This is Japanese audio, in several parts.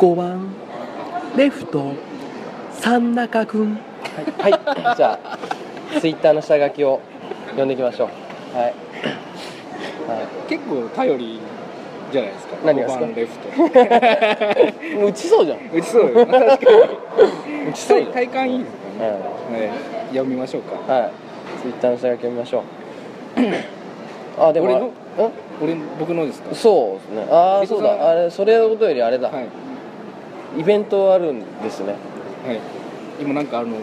5番レフト三中君はい、はい、じゃあツイッターの下書きを読んでいきましょう。はい、は結構頼りじゃないですか。何がですか？5番レフト。い、もう打ちそうじゃん。打ちそうよ。確かに。打ちそうじゃん体感いいですかね、ね読みましょうか。はい、ツイッターの下書き読みましょう。あでも俺の？ん？俺僕のですか？そうですね。ああそうだ。あれそれのことよりあれだ、はいイベントあるんですね。はい。今なんかあの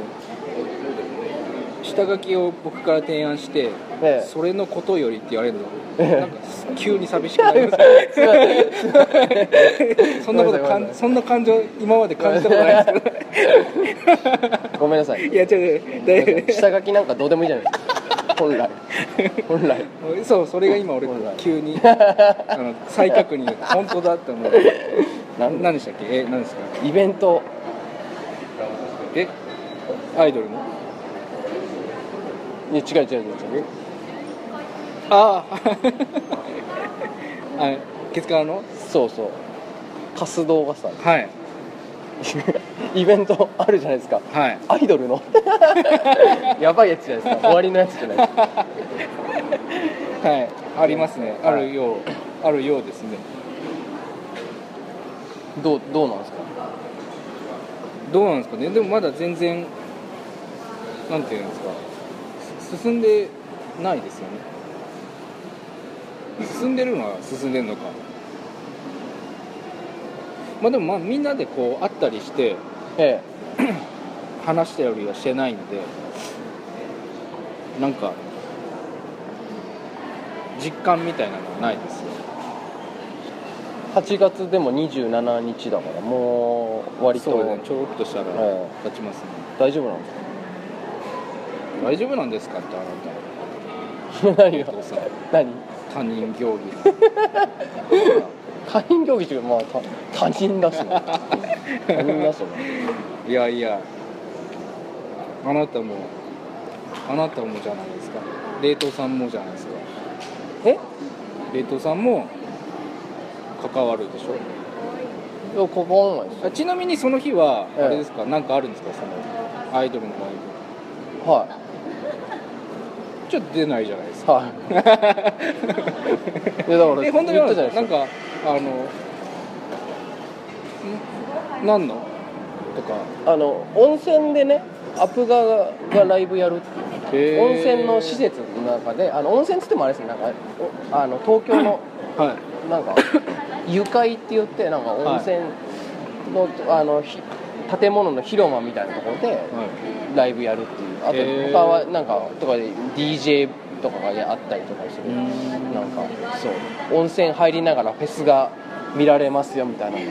下書きを僕から提案して、ええ。それのことよりって言われるの。なんか急に寂しくなります そんなことかんそんな感情今まで感じたことないですけど。ごめんなさい。いや違う違う大丈夫。下書きなんかどうでもいいじゃないですか本来。本来。そうそれが今俺急に あの再確認本当だって思う。なん何でしたっけ？え何ですか？イベント。え？アイドルの？いや違う違う違う違う。あああ ケツからの？そうそう。活動がさはい イベントあるじゃないですか。はい。アイドルの。やばいやつじゃないですか。終わりのやつじゃないですか。はい。ありますね。あはい。るようあるようですね。どうどうなんですか？どうなんですかね。でもまだ全然なんていうんですか。す進んでないですよね。進んでるのは進んでるのかまあでもまあみんなでこう会ったりしてえ話したりはしてないんでなんか実感みたいなのはないです。よえ8月でも27日だからもう割と、そうねちょろっとしたらえ経ちますね。大丈夫なんです大丈夫なんですかってあなか 何が？たお父さん。何？他人行儀他人競技中まあ他他人だし な他人だしないやいやあなたもあなたもじゃないですか。冷凍さんもじゃないですか。え？冷凍さんも関わるでしょ。いや関わらないですあちなみにその日はええあれですか？何かあるんですか？そのアイドルのライはブちょっと出ないじゃないですいか。はい。いやだからえ本当になんかあのん何の？とか。あの温泉でねアプガがライブやるっていう。温泉の施設の中であの温泉っつってもあれですねなんかおあの東京の はい。なんか 湯会って言ってなんか温泉の,、あのひ建物の広間みたいなところではい。ライブやるっていう。あと他はなんかとかで DJ とかがあったりとかする。うんなんかそう。温泉入りながらフェスが見られますよみたいなの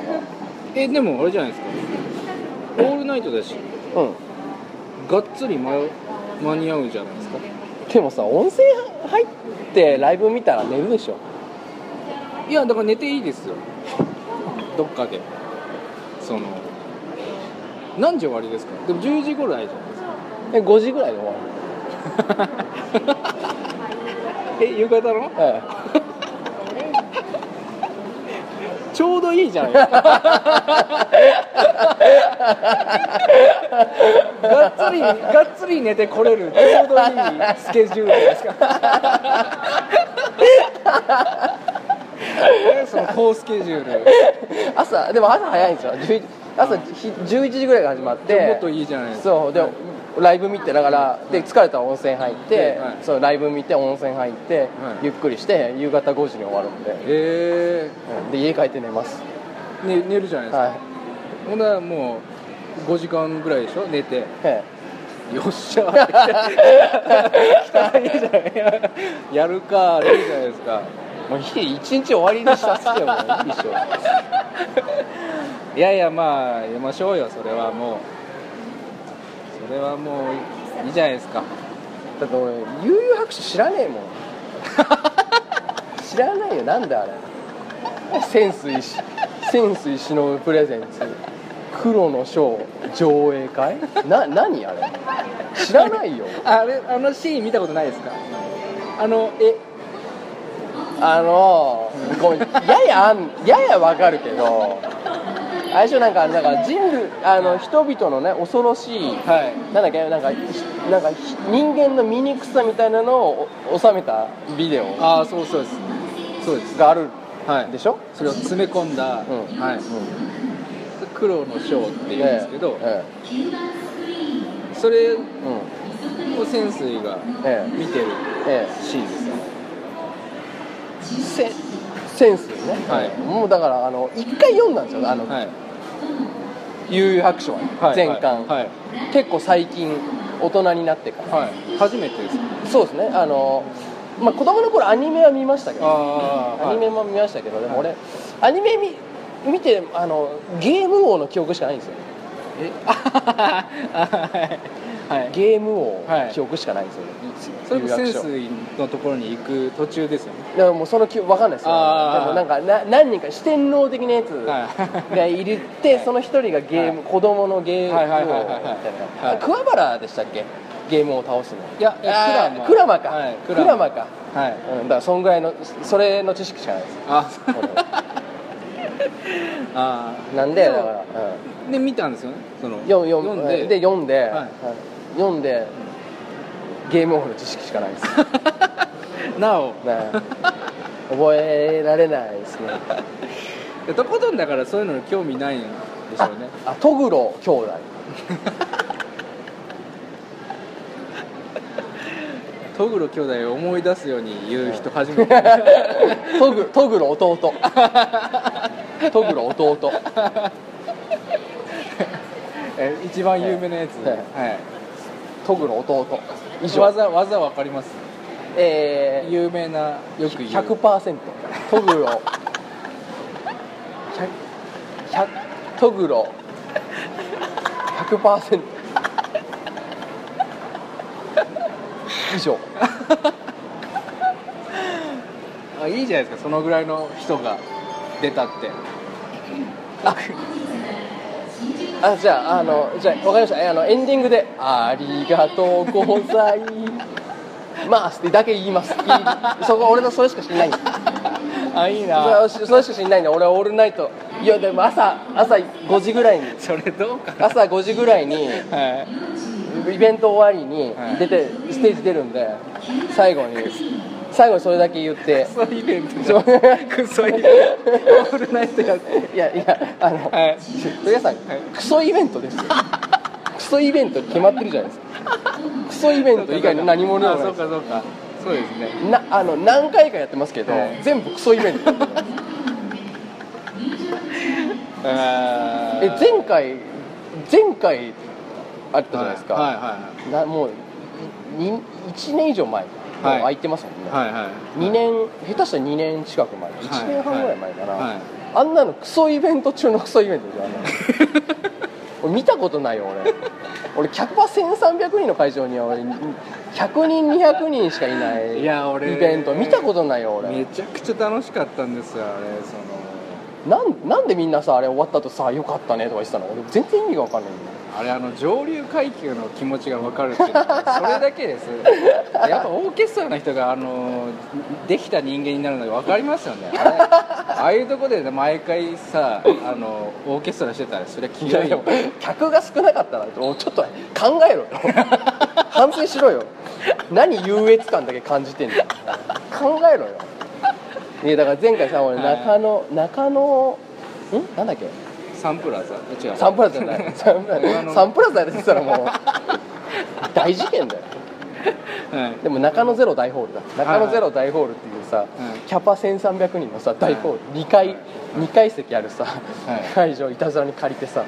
えでもあれじゃないですか。オールナイトだし。がうん。がっつり間間に合うじゃないですか。でもさ温泉入ってライブ見たら寝るでしょ。いやだから寝ていいですよ。どっかで。その何時終わりですか？でも10時ぐらいじゃないですか。え5時ぐらいで終わ え夕方の？るえ。ちょうどいいじゃないですかがっつりがっつり寝てこれる。ちょうどいいスケジュールですか。え その高スケジュール。え朝でも朝早いんですよ。11朝ひ11時ぐらいが始まって。もっといいじゃないですか。そうでライブ見てだからで疲れたら温泉入って、はい。そうライブ見て温泉入って、ゆっくりして夕方5時に終わるんで,、えうん。で家帰って寝ます。ー、ね、寝るじゃないですか、はい。ほんならもう5時間ぐらいでしょ？寝て。えよっしゃやるかいいじゃないですかえもういい一日終わりにした。っすよもういいっしょいやいやまあやりましょうよそれはもうそれはもういいじゃないですか。だって俺悠々白書知らねえもん。知らないよ。なんだあれ。潜水し潜水しのぶプレゼンツ。黒の章上映会？な何あれ？知らないよ。あれあのシーン見たことないですか？あのえ？あのごめん。ややあんややわかるけどあれでしょなんかなんか人類あの人々のね恐ろしいはい。なんだっけなんかひなんかひ人間の醜さみたいなのをお収めたビデオ。ああそうそうです。そうです。がある。はい。でしょ、それを詰め込んだ、うん。はい。黒の章っていうんですけど、えそれえ。うんを潜水がええ見てるえシーンですよえセセンスね、はい。もうだからあの一回読んだんですよ。あの、はい悠々白書全巻、はい。結構最近大人になってから、はい。初めてですそうですね。あのまあ子供の頃アニメは見ましたけどアニメも見ましたけど、でも俺アニメ見見てあのゲーム王の記憶しかないんですよ。え？ゲーム王はい記憶しかないんですよ、それも潜水のところに行く途中ですよね。だからもうその記憶わかんないですよ。でもなんかな何人か四天王的なやつはい。がいるってその一人がゲーム、はい。子供のゲーム王みたいな、はい。桑原でしたっけ？ゲームを倒すの。いやクラマか、はいクラマか、はい。うん、だからそんぐらいのそれの知識しかないです。あ。あなんでだから、うん。ーで見たんですよね？その読んで。で読んで、はい。はい読んでゲームオフの知識しかないです、なお。ね、覚えられないですね。でとことんだからそういうのに興味ないんでしょうね。あトグロ兄弟。トグロ 兄弟を思い出すように言う人初めて。トグトグロ弟。トグロ弟。え一番有名なやつ。はいはいトグロ弟。以上。技技わかります？えー、有名なよく言う。100%ト。グロ。100 100トグロ。100%以上。あいいじゃないですか。そのぐらいの人が出たって。あ じゃああのじゃあ分かりました。えあのエンディングで「ありがとうござい。ます」ってだけ言います。いい。そこ俺のそれしか知んない。んですあいいそれはそれしか知んないんで俺はオールナイト。いやでも朝朝5時ぐらいに。それどうかな。朝5時ぐらいにはい。イベント終わりにはい。出て、ステージ出るんで最後に最後にそれだけ言って。クソイベントじゃんクソイベント。オールナイトやっていやいやあの、はい。皆さん、クソイベントですよ。クソイベント決まってるじゃないですか。クソイベント以外の何者ないですそうかそうかそうですね。なあの何回かやってますけど、はい。全部クソイベント。あえ前回前回あったじゃないですか、はいはなもうに1年以上前もうはい空いてますもんね、いはいはい。はい2年下手したら2年近く前。1年半ぐらい前かな、はい。あんなのクソイベント中のクソイベントじゃんあんなの俺見たことないよ俺。俺客は1300人の会場には俺100人200人しかいないイベント見たことないよ俺。めちゃくちゃ楽しかったんですよあれそのなんなんでみんなさあれ終わった後さよかったねとか言ってたの？俺全然意味が分かんないんだよ。あれあの上流階級の気持ちが分かるっていうのはそれだけです。やっぱオーケストラの人があのできた人間になるのが分かりますよね。あれああいうとこでね毎回さあのオーケストラしてたらそれ気がいいいやでも客が少なかったらちょっと考えろよ反省しろよ。何優越感だけ感じてんだよ。考えろよいやだから前回さ俺はい中野中野ん？なんだっけ？サンプラザ。違う。サンプラザじゃないサンプラザ。サンプラザやってたらもう。大事件だよ。はい。でも中野ゼロ大ホールだ。中野ゼロ大ホールっていうさ、はい。キャパ1300人のさ大ホール、2階2階席あるさ、い。会場いたずらに借りてさ、は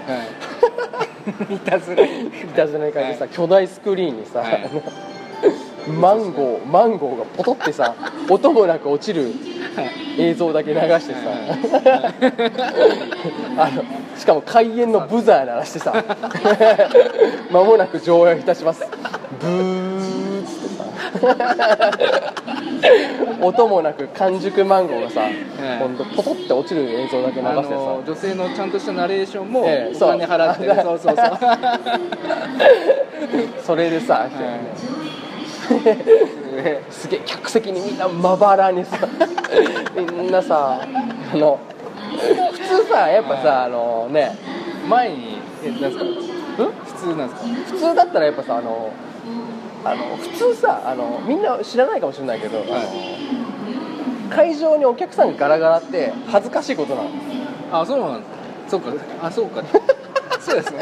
い。いたずらにいたずらに借りてさ、巨大スクリーンにさ、はいマンゴーマンゴーがポトってさ音もなく落ちる映像だけ流してさ、あのしかも開演のブザー鳴らしてさ。間もなく上映いたします。ブーっつってさ。音もなく完熟マンゴーがさ、い。ほんとポトって落ちる映像だけ流あしてさ、の女性のちゃんとしたナレーションもお金払ってるそうそうそう。それでさ、すげえ客席にみんなまばらにさ みんなさあの普普通さやっぱさ、あのね前にえなんですか？ん？普通なんですか？普通だったらやっぱさあのあの普通さあのみんな知らないかもしれないけど、あの会場にお客さんがガラガラって恥ずかしいことなの。あそうなんですそうか。あそうか。そうですね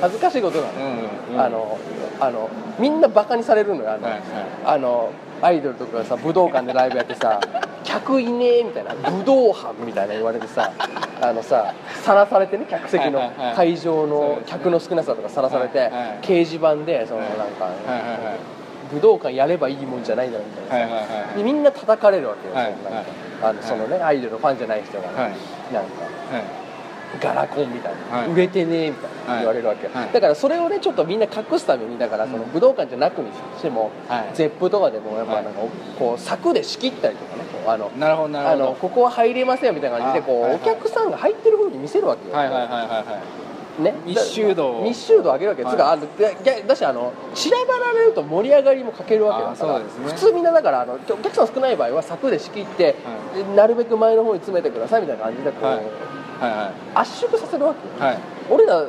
恥ずかしいことなの、うんうん。あのあのみんなバカにされるのよ。あの,、はいはい。あのアイドルとかがさ武道館でライブやってさ 客いねえみたいな武道班みたいな言われてさあのささらされてね客席のはいはいはい会場の客の少なさとかさらされて、はいはい掲示板でそのはい。なんか、はいはいはい。武道館やればいいもんじゃないだろみたいなさ、はいはいはいでみんな叩かれるわけよ、はいはいあのそのね、アイドルのファンじゃない人がね、はい。なんか。はいガラコンみたいな、はい。売れてねえみたいなはい言われるわけ。よ、はい。だからそれをねちょっとみんな隠すためにだからその武道館じゃなくにしても、はい。ゼップとかでもやっぱはい。なんかこう柵で仕切ったりとかね。あのなるほどなるあほど。のここは入れませんよみたいな感じでこう、あはいはい。お客さんが入ってる風に見せるわけよ、はいはいはいはいはいね、密集度を。密集度を上げるわけよ、はい。つうかあだしあの散らばられると盛り上がりも欠けるわけだあからね。普通みんなだからあのお客さん少ない場合は柵で仕切って、でなるべく前の方に詰めてくださいみたいな感じでこう、はいはいは圧縮させるわけはい。俺ら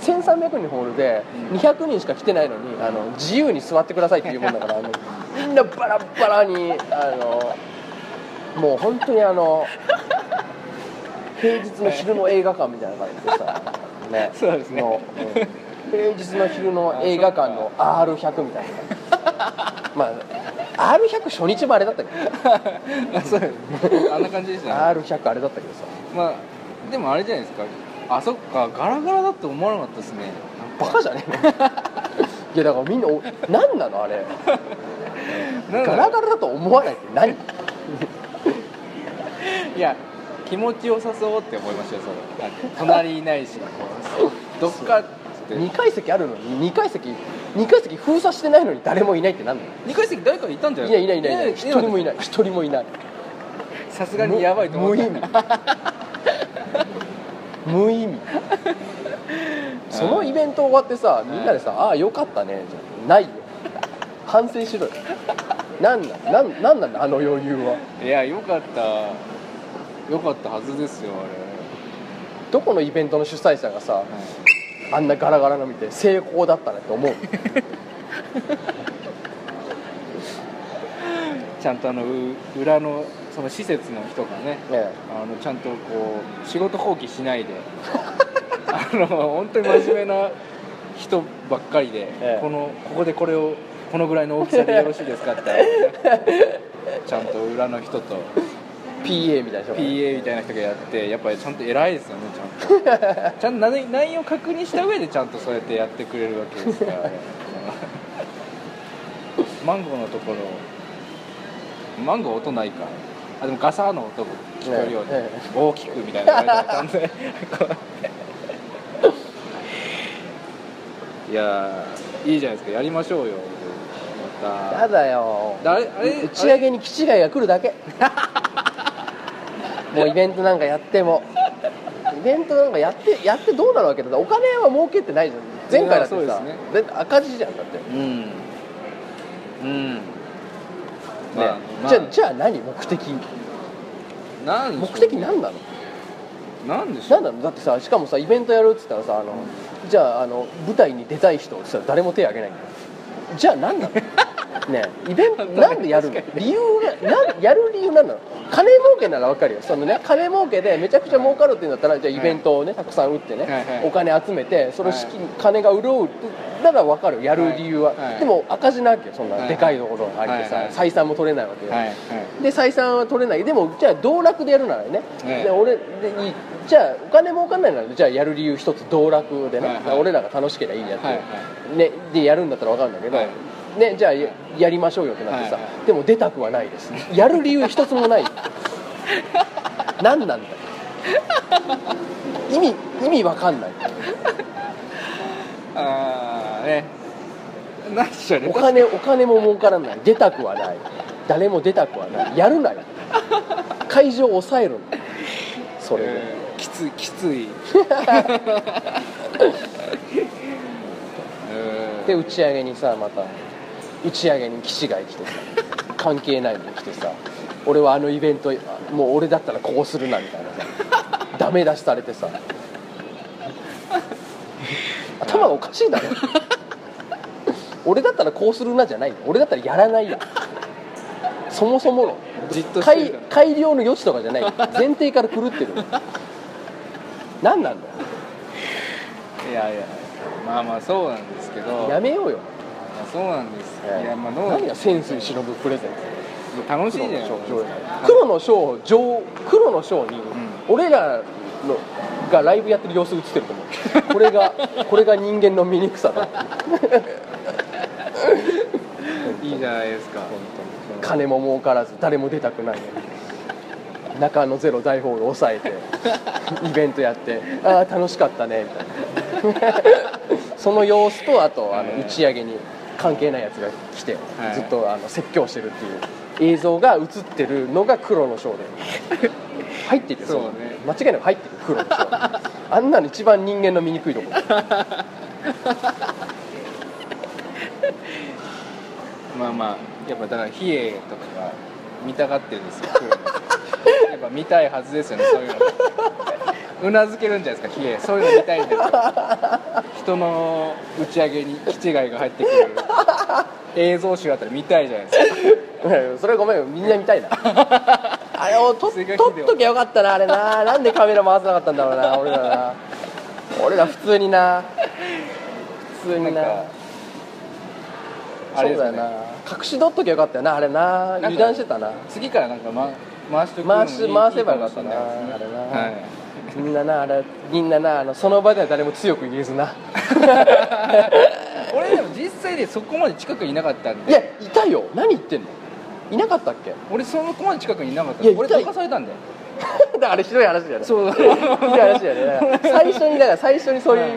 1300人ホールでうん。200人しか来てないのにあの自由に座ってくださいっていうもんだからあのみんなバラバラにあのもう本当にあの平日の昼の映画館みたいな感じでさ、ね、そうですね。のうん。平日の昼の映画館の R100 みたいな。まあ R100 初日もあれだったけど。あそうあんな感じでしたね。R100 あれだったけどさ。まあでもあれじゃないですか。あそっか。ガラガラだって思わなかったですね。バカじゃね？え のいやだからみんなお何なの？あれ。ガラガラだと思わないって何？いや気持ちよさそうって思いましたよそれ。隣いないしどっかって2階席あるのに2階席2階席封鎖してないのに誰もいないってなんだよ2階席誰かいたんじゃい？ないやいないいないいない。一人もいない。一人もいない。さすがにやばいと思った。無意味。無意味。そのイベント終わってさみんなでさ「ああよかったね」じゃないよ。反省しろよ。なんなんなんなんなんだあの余裕は。いやよかった。よかったはずですよあどこのイベントの主催者がされ、あんなガラガラの見て成功だったねって思う。ちゃんとあのう裏のその施設の人がねねあのちゃんとこう仕事放棄しないで あの本当に真面目な人ばっかりで、ええ。このここでこれをこのぐらいの大きさでよろしいですかって。ちゃんと裏の人と PA みたいな人が。PA みたいな人がやってやっぱりちゃんと偉いですよねちゃんと。ちゃんと内内容確認した上でちゃんとそうやってやってくれるわけですから、ね、マンゴーのところ。マンゴー音ないか。あでもガサーの音も聞こえるように、ええ大きくみたいな感じで。いやーいいじゃないですか。やりましょうよ。また。やだよ。だあれあれ打ち上げに気違いが来るだけもうイベントなんかやっても。イベントなんかやってやってどうなるわけだお金は儲けてないじゃん。前回だってさ、いやそうですね。で赤字じゃんだって、ねうん。うん。まあまあ。じゃあじゃあ何？目的？目的何なの？なんでしょう？何なの？だってさしかもさイベントやるっつったらさあのじゃああの舞台に出たい人ってさ誰も手挙げないんだよ。じゃあ何なの？ねえイベントなんでやるの？理由がなんやる理由なんなの？金儲けなら分かるよ。そのね金儲けでめちゃくちゃ儲かるっていうんだったらじゃあイベントをねたくさん打ってね、はいはい。お金集めてその資金、金が潤うってなら分かるよ。やる理由は、はい。はい。でも赤字なわけよそんなはい。でかいところがあってさ、採算も取れないわけよ、で採算は取れない。でもじゃあ道楽でやるならね、ええ。で俺でじゃあお金儲かんないならじゃあやる理由一つ道楽でね、俺らが楽しければいいやって、ね、でやるんだったら分かるんだけど、はいね、じゃあややりましょうよってなってさ、はいはでも出たくはないです。やる理由一つもない。何なんだよ。意味意味分かんない。ああね。なんでしょうねお金お金も儲からない。出たくはない。誰も出たくはない。やるなよ。会場を抑えるのそれで、えーきついきつい。えー。で打ち上げにさまた打ち上げに騎士が来てさ関係ないのに来てさ俺はあのイベントもう俺だったらこうするなみたいなさダメ出しされてさ。頭がおかしいだろ。俺だったらこうするなじゃないよ俺だったらやらないよそもそものじっと改改良の余地とかじゃない。前提から狂ってる。何なんだよ。いやいやまあまあそうなんですけど。やめようよ。まあそうなんです、いやまあどう何が潜水忍ぶプレゼント？楽しいじゃないですか。黒の章上黒の章に、俺らのがライブやってる様子映ってると思う。これがこれが人間の醜さだ いいじゃないですか。金も儲からず誰も出たくない。中のゼロ大ホール抑えて イベントやってああ楽しかったねみたいな。その様子とあとあのはい打ち上げに関係ないやつが来て、はい。ずっとあの説教してるっていう映像が映ってるのが黒の章で入ってるよ。そうね。間違いなく入ってる黒の章 あんなの一番人間の醜いとこ。まあまあやっぱだから比叡とかが見たがってるんですよ。やっぱ見たいはずですよねそういうのうなずけるんじゃないですか比叡そういうの見たいんですよ人の打ち上げに気違いが入ってくる。映像集あったら見たいじゃないですか。うんそれごめんみんな見たいな。あれを撮っ追加ビデオ撮っときゃよかったなあれな。なんでカメラ回せなかったんだろうな俺らな。俺ら普通にな。普通にな。あれだよな。隠し撮っときゃよかったよなあれな。油断してたな。次からなんか、ま、回して回せばよかったなね。あれな。はいみんななあれみんななあのその場では誰も強く言えずな。俺でも実際でそこまで近くにいなかったんで。いやいたよ。何言ってんの？いなかったっけ？俺そこまで近くにいなかった。いやいた俺どかされたんだよ。だからあれひどい話だよね。そう。ひどい話だよね。最初にだから最初にそういう、はい。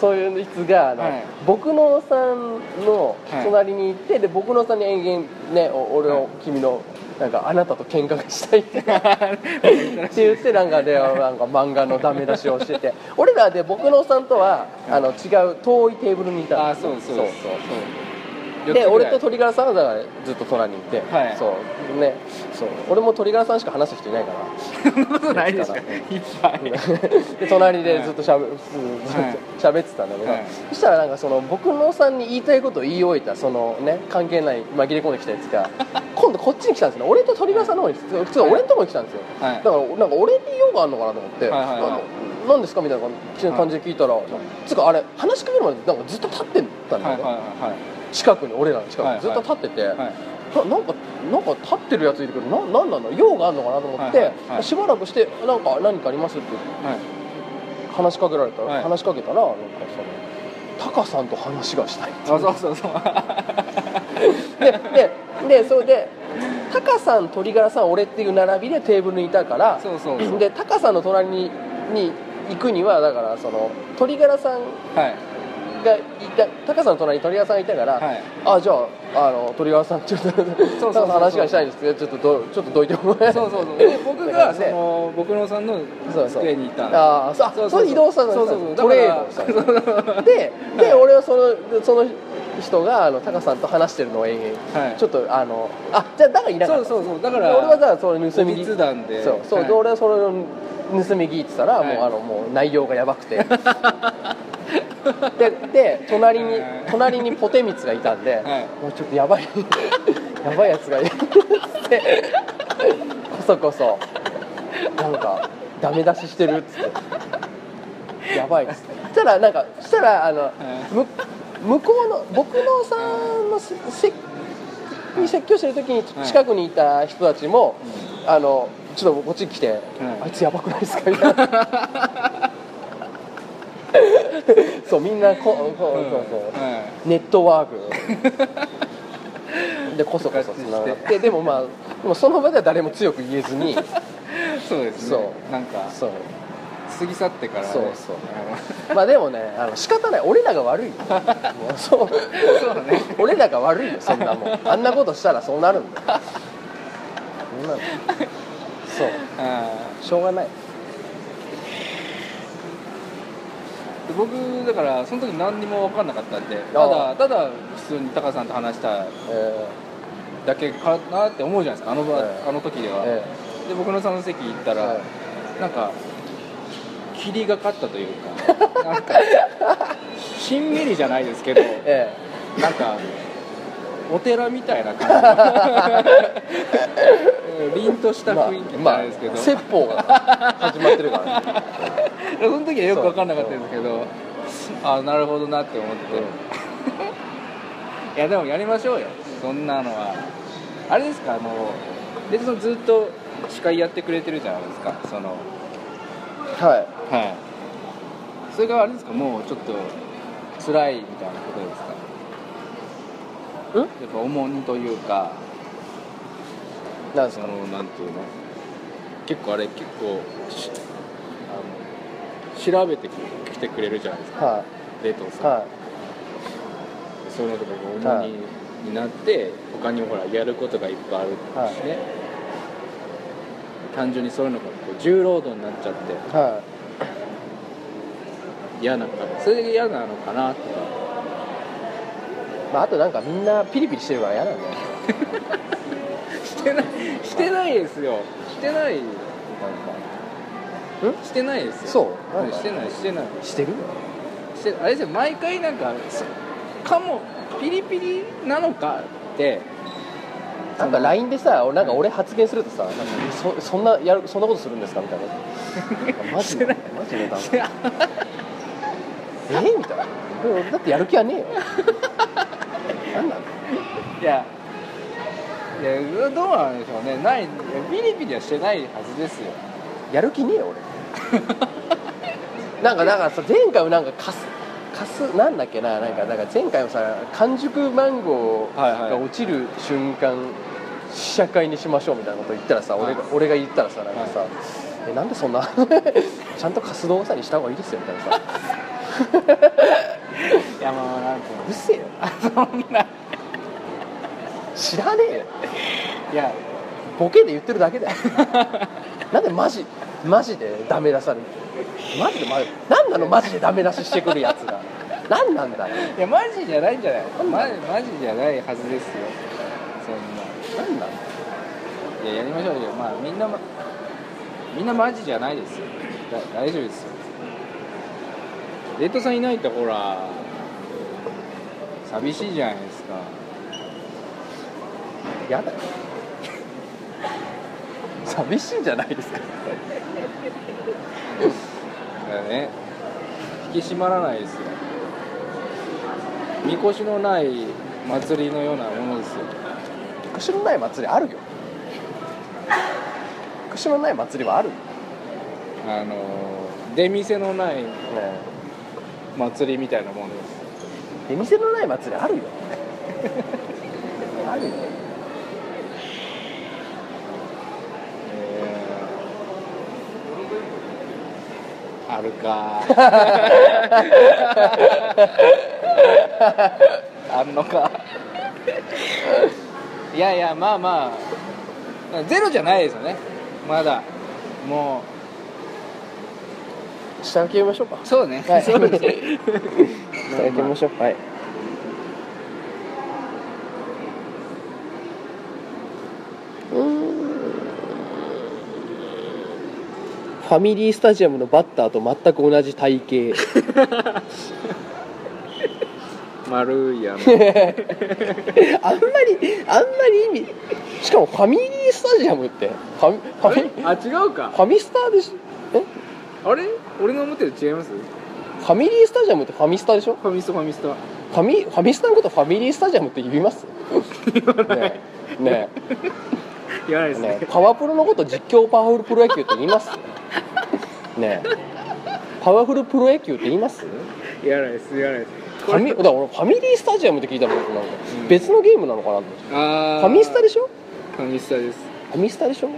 そういう人があの、はい。僕のさんのはい。隣に行って、で僕のさんに延々ねお俺を、はい。君のなんかあなたと喧嘩がしたいって。って言ってなんかでなんか漫画のダメ出しをしてて。俺らで僕のさんとはあの違う遠いテーブルにいたの。あそうそうそう。そうで俺と鳥柄さんはだからずっと隣にいて、はい。そう。ね。そう。俺も鳥柄さんしか話す人いないから。そんなことないですか？いっぱい。で隣でずっとしゃべはい。と喋ってたんだけど、はい。そしたらなんかその僕のさんに言いたいことを言い終えたそのね関係ない紛れ込んできたやつが 今度こっちに来たんですね。俺と鳥川さんの方に普通俺のとこに来たんですよ、はい。だからなんか俺に用があるのかなと思って「はいはいはい。何ですか?」みたいな感じで聞いたら、つうかあれ話しかけるまでなんかずっと立ってたんだよね、はいはいはい近くに俺らの近くはいはい。にずっと立ってて、はい。ななんかなんか立ってるやついるけどななんなんだ用があるのかなと思って、はいはい。はい。しばらくして「なんか何かあります?」ってはい。話しかけられたら、はい。話しかけたらなんかそのタカさんと話がしたいってあそうそうそう。でででそれでタカさん鳥柄さん俺っていう並びでテーブルにいたからそうそうそう。でタカさんの隣にに行くにはだからその鳥柄さんはいがいたタカさんの隣に鳥柄さんがいたから、はい。あじゃああの鳥川さんちょっとそう話がしたいんですけどちょっとどちょっとどいてもらえそうそうそう。で僕が その僕のさんのそうそう。机にいた。そうあそうそうそう。それ移動したんだそうそうそう。トレードだしたんですでで、俺はそのその人があのタカさんと話してるのを延々、はい。ちょっとあのあじゃあだからいなかった。そうそうそう。だかでら俺はだそれ盗みお聞密談で。そうそう、ではい。俺はそれを盗み聞いてたら、はい。もうあのもう内容がやばくて。でで隣にはい。隣にポテミツがいたんで、はい。もうちょっとやばい やばいやつがいる。っ てこそこそ。なんかダメ出ししてるっつって。やばいっつって。そしたらなんかそしたらあの、む向こうの僕のさんのせせに説教してる時にはい。近くにいた人たちも、あのちょっとこっちに来て、あいつやばくないですか？みたいな。そうみんなここそうそう、はネットワーク。でこそこそつながって。でもまあでもその場では誰も強く言えずに。いそうですそねなんか。そう過ぎ去ってからね。そうそう。まあでもねあの仕方ない。俺らが悪いよ。そう。そうだね。俺らが悪いよそんなもん。あんなことしたらそうなるんだよ。そんなのそう。あしょうがない。ー僕だからその時何にも分かんなかったんでただただ普通にタカさんと話したえだけかなって思うじゃないですかあの場、ええ。あの時では、えで僕のその席行ったら、はいなんか霧がかったというか なんかしんみりじゃないですけどえなんかお寺みたいな感じ。うん凛としたえまあ雰囲気じゃまあないですけど、説法が始まってるからね。その時はよく分かんなかったんですけどあなるほどなって思って、いやでもやりましょうよ。そんなのは。あれですかあのでそのずっと司会やってくれてるじゃないですかその。はいはい。それがあれですか？もうちょっと辛いみたいなことですか？ん？やっぱ重荷というか。なんですかそのなんていうの？結構あれ結構しあの調べてきてくれるじゃないですか。は冷凍さん、い。はそういうのとかが重荷になって、他にもほらやることがいっぱいあるしね、単純にそういうのがこう重労働になっちゃって。い。は嫌なのかそれで嫌なのかなとか。いまああとなんかみんなピリピリしてるから嫌なんだよしてないしてないですよ。してない。なんか。ん？してないですよ。そう？なんかしてないしてない。してる？してあれですよ毎回なんかそかもピリピリなのかって。なんか LINE でさ俺なんか俺発言するとさなんかそそんなやるそんなことするんですかみたいな。マジで？マジでだえみたいな。俺だってやる気はねえよ。なんなんいやいやどうなんでしょうね。ないいやピリピリはしてないはずですよ。やる気ねえよ俺。なんかだからさ前回もなんかカスカスなんだっけな。なんかなんか前回もさ完熟マンゴーはいはい。が落ちる瞬間試写会にしましょうみたいなこと言ったらさ、俺がはい。俺が言ったらさなんかさ、えなんでそんな ちゃんとカス動画さにした方がいいですよみたいなさいやまあなんかうるせえよ。そんな。知らねえよ。いやボケで言ってるだけだよ。なんでマジマジでダメ出される？マジでマジなんなのマジでダメ出ししてくるやつが。何なんだよ。いやマジじゃないんじゃない？マジマジじゃないはずですよ。そんな。何なんだよいややりましょうよ。まあみんなまみんなマジじゃないですよ。だ大丈夫ですよレッドさんいないとほら寂しいじゃないですか。やだ。よ 寂しいんじゃないですか。だからね。引き締まらないですよ。みこしのない祭りのようなものですよ。串のない祭りあるよ。串のない祭りはある。よ、あの出店のないね祭りみたいなもんです。出店のない祭りあるよ。あるよ。あるか。あんのか。いやいやまあまあ。ゼロじゃないですよね。まだ。も下開けましょうか。うそうね、はい。そうです下開けましょう。はい。ファミリースタジアムのバッターと全く同じ体型。丸いやの あんまりあんまり意味。しかもファミリースタジアムってファミファミあ違うか。ファミスタでしえ？あれ？俺の思ってる違います？ファミリースタジアムってファミスタでしょ？ファミストファミスト。ファミファミスタのことファミリースタジアムって言います？ねえ。ねえ。言わないですね。ねえ。パワプロのこと実況パワフルプロ野球って言います？ねえ。パワフルプロ野球って言います？言わないです言わないです。ファミだから俺ファミリースタジアムって聞いたら僕な？んかうん。別のゲームなのかな？と思ってあー。ファミスタでしょ？ファミスタです。ファミスタでしょ？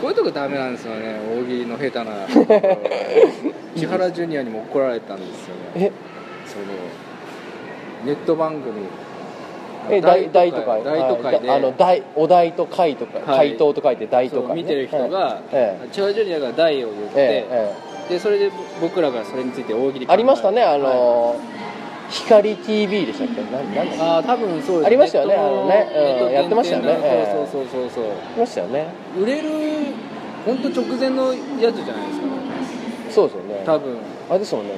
こういうとこダメなんですよね。大喜利の下手な。千原ジュニアにも怒られたんですよね。え？そのネット番組。え大大都会。大都会。で、はい。あの大お題と会とかはい。回答と書いて大都会。ね、見てる人が、え千原ジュニアが大を言って、えええでそれで僕らがそれについて大喜利えありましたねあはい。の光 TV でしたっけ？ななんだっけ？ああ多分そうですありましたよね。あのねうんやってましたよね。そうそうそうそう。ありましたよね。売れる本当直前のやつじゃないですか。そうですよね。多分。あれですもんね。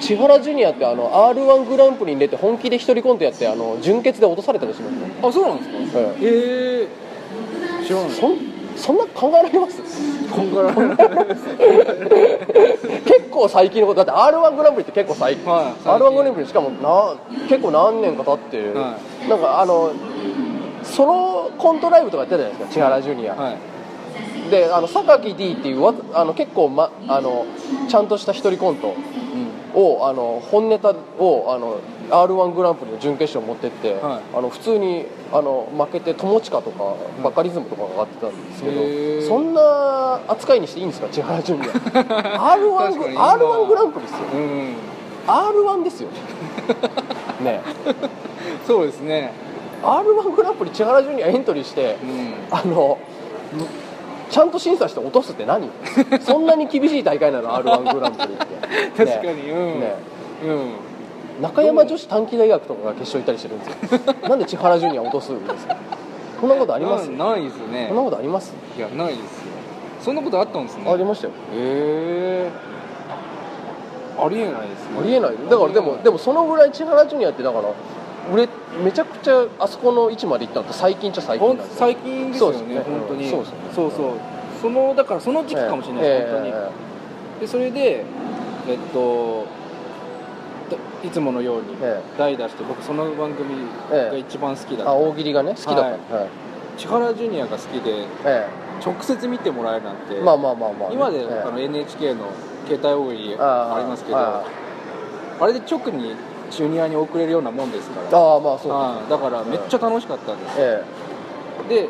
千原ジュニアってあの r 1グランプリに出て本気で一人コントやってあの準決で落とされたりしますね。あそうなんですか？はいええ知らないそんな考えられます？結構最近のことだって r 1グランプリって結構最近、はい r 1グランプリしかもな結構何年か経ってる、はなんかあのソロコントライブとかやってたじゃないですか千原ジュニア、はい。であの榊 D っていうわあの結構、ま、あのちゃんとした一人コントうん。をあの本ネタをあの r 1グランプリの準決勝持ってって、はい。あの普通にあの負けて友近とかバカリズムとかが上がってたんですけへー。ど、そんな扱いにしていいんですか千原ジュニア。R 1グ r 1グランプリですよ。うん。R 1ですよ。ね。そうですね。R 1グランプリ千原ジュニアエントリーしてうん。あのちゃんと審査して落とすって何？そんなに厳しい大会なの？R 1グランプリって。確かに。うん。ね。うん中山女子短期大学とかが決勝行ったりしてるんですよ。なんで千原ジュニア落とすんですか？そんなことあります？なないですね。そんなことあります？いやないですよ。そんなことあったんですね。ありましたよ。へえありえないですね。ありえない。だからでもでもそのぐらい千原ジュニアってだから売れめちゃくちゃあそこの位置まで行ったのって最近っちゃ最近ほなんんですよ。最近ですよねすね。本当に。そうですね。そうそう。そのだからその時期かもしれないです、本当に。えでそれでえっとだいつものようにえ代打して僕その番組が一番好きだった、えあ大喜利がね好きだった。はい。はい。千原ジュニアが好きでえ直接見てもらえるなんて、えまあまあまあまあね。今で、の NHK の携帯大喜利あありますけどああれで直にジュニアに送れるようなもんですから。ああまあそうああだからめっちゃ楽しかったんです、え。で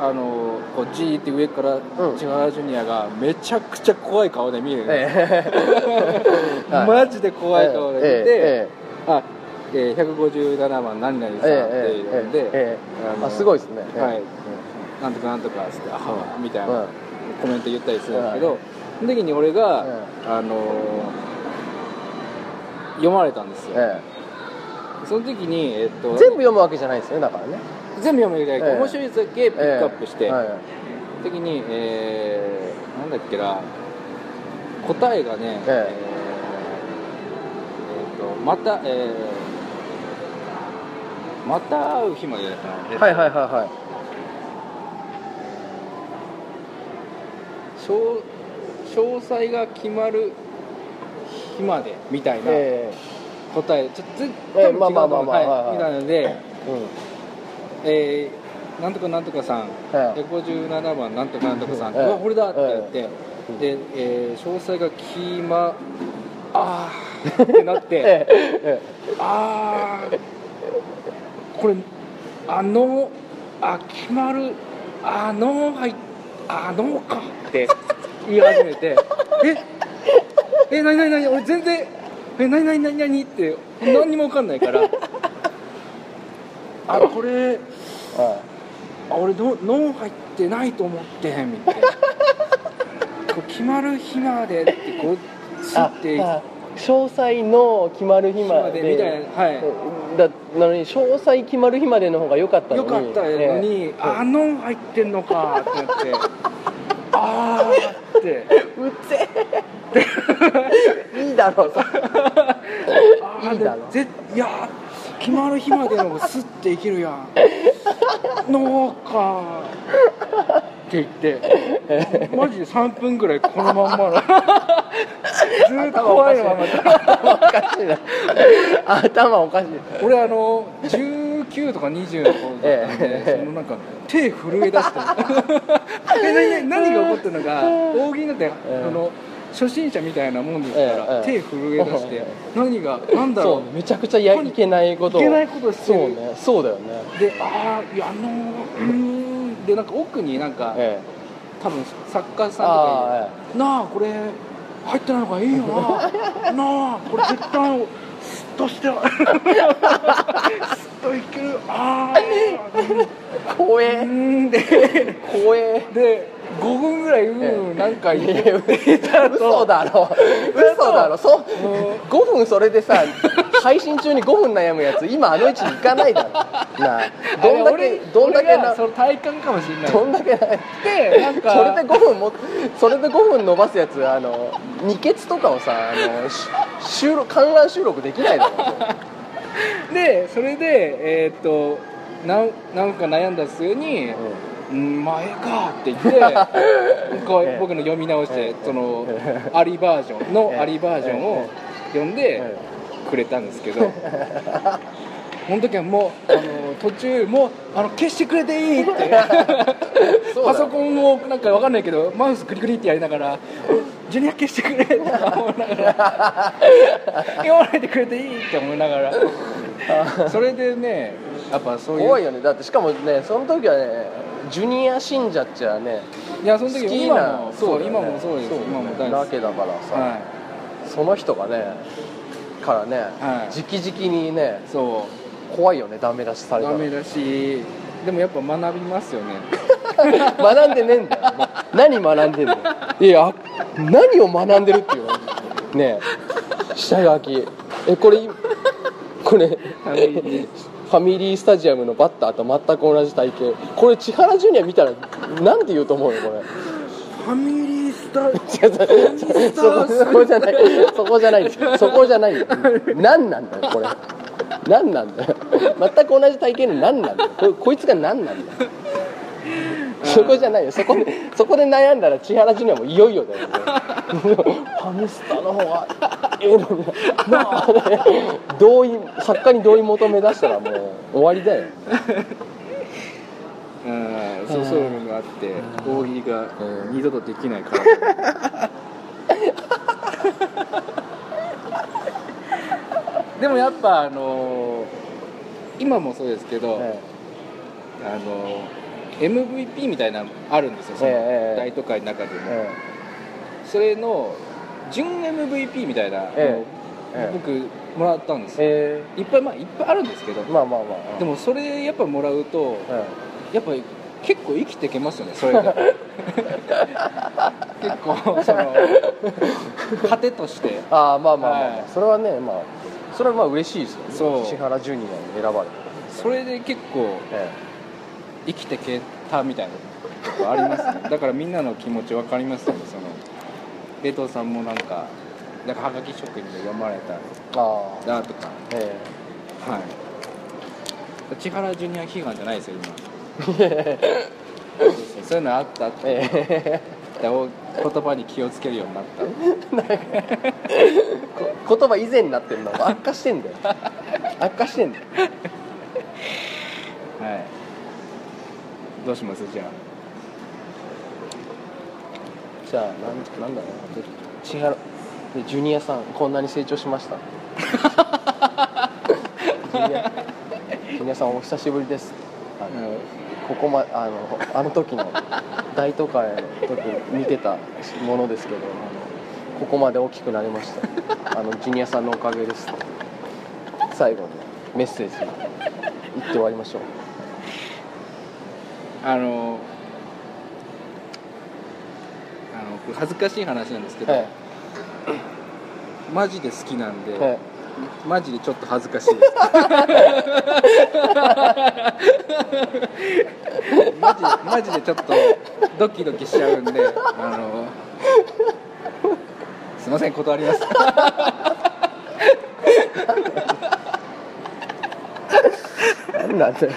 あのこう G って上からうん。千原ジュニアがめちゃくちゃ怖い顔で見る、ええ。はい。マジで怖い顔で見て、えあ、えー、157番何々さんってえいうので、ええあすごいですね。はい。えなんとかなんとかっつって、あはみたいうん。なコメント言ったりするんですけど、その時に俺が、あのー読まれたんですよ、えその時に、えっとえ全部読むわけじゃないですねだからね全部読めるだけ、ええ。面白いだけピックアップして、ええ。はい。時に、えー、なんだっけな答えがね、ええ。えーえーとまた、えーまた会う日までだったはいはいはいはい。詳詳細が決まる日までみたいなえ答え。ちょっとずええ多分違うと思う。みたいなので、えうんえーなんとかなんとかさん、はい157番なんとかなんとかさん、ええ。うわこれだってやって、えで、えー詳細が決まあー。ってなって、あー。これあのあ決まるあのはいあのか。って言い始めて。ええ何何何俺全然え何何何何って何にも分かんないから。あこれあ俺の脳入ってないと思ってへんみたいな。こう決まる日までってこうすって。ああ詳細の決まる日までみたいなはい。だなのに詳細決まる日までの方が良かったのに。よかったのに、ええあの入ってんのかってなって。あーって。うっせえ。いいだろ。う あーいいだろ。いや決まる日までのがスッていけるやんのかって言ってマジで3分ぐらいこのまんまの。ずーっと怖いまま頭おかしいな。頭おかしい。俺あの19とか20の頃だったんで、ええ。そのなんか手震え出して。え何何何が起こってるのか 大喜利なんて、え。あの初心者みたいなもんですから、ええ手震え出して、え 何が何だろそううめちゃくちゃやいけないことを。いけないことしてる。そうねそうだよね。でああいやあのうーんでなんか奥になんか、え多分作家えさんとかなあこれ入ってないのがいいよな。なあこれ絶対として。スッといけるああうえ。んでで5分ぐらいうんうんなんか言た後嘘だろ嘘嘘だろ。そ5分それでさ配信中に5分悩むやつ今あの位置に行かないだろ。なあ。どんだけどんだけなその体感かもしれない。どんだけなでなんかそれで5分もそれで5分伸ばすやつあの二ケツとかをさあのし収録観覧収録できないだろ。でそれでえーっとなんなんか悩んだ末に「うんまあええか」って言って こうええ。僕の読み直しええ。てそのええありバージョンのえ。えありバージョンを読んでくれたんですけどその時はもうあの途中もうあの消してくれていいって。パソコンをなんかわかんないけどマウスクリクリってやりながら「ジュニア消してくれ」って思いながら「読まないでくれていい」って思いながら。それでねやっぱそういう怖いよね。だってしかもねその時はねジュニア信者っちゃねいやその時好き今なもそう今もそうです。今も大好き。けだからさ、はその人がねからね、はい。直々にねいそ怖いよねダメ出しされたらうダメだし。でもやっぱ学びますよね。学んでねえんだ何学んでんのいや何を学んでるっていうの？ねえ。下書き。えこれこれファミリースタジアムのバッターと全く同じ体型。これ千原ジュニア見たらなんて言うと思うよこれ。ファミリースタ違う違うそこじゃないそこじゃない。そこじゃないよ。何なんだよこれ。何なんだよ。全く同じ体型の何なんだよ。ここいつが何なんだよそこじゃないよ。そこで そこで悩んだら千原ジュニアもいよいよだよ。ファミスタの方がええのになあ同意作家に同意求め出したらもう終わりだよ。うん。そうそういうのがあって大喜利がうん。二度とできないから。でもやっぱあの今もそうですけど、えあの MVP みたいなのあるんですよそのええ大都会の中でも、えそれの準 MVP みたいなのを僕もらったんですよ、えいっぱいまあいっぱいあるんですけど、まあまあまあ。でもそれやっぱもらうとえやっぱり結構生きていけますよねそれが 結構その糧として。ああまあまあまあ、はい。それはねまあそれはまあ嬉しいですよね。そう。石原ジュニアに選ばれた。それで結構え生きていけたみたいなとこありますね。だからみんなの気持ち分かりますよね。その冷凍さんもなんかなんかはがき職人で読まれたえああ。なとかえ。はい。千原ジュニア悲願じゃないですよ今。そういうのあった？って、ええでお言葉に気をつけるようになった。言葉以前になってるの悪化してんだよ。悪化してんだよ。はいどうします？じゃあ。じゃあなんなんだろう？な千原でジュニアさんこんなに成長しました？ジュニアジュニアさんお久しぶりです。あの、ここまあのあの時の大都会の時見てたものですけどあのここまで大きくなりました。あのジュニアさんのおかげです。最後にメッセージ言って終わりましょう。あのあのこれ恥ずかしい話なんですけど、はい。マジで好きなんで、はい。マジでちょっと恥ずかしいです。マジマジでちょっとドキドキしちゃうんであのすいません断ります。なんなんだよ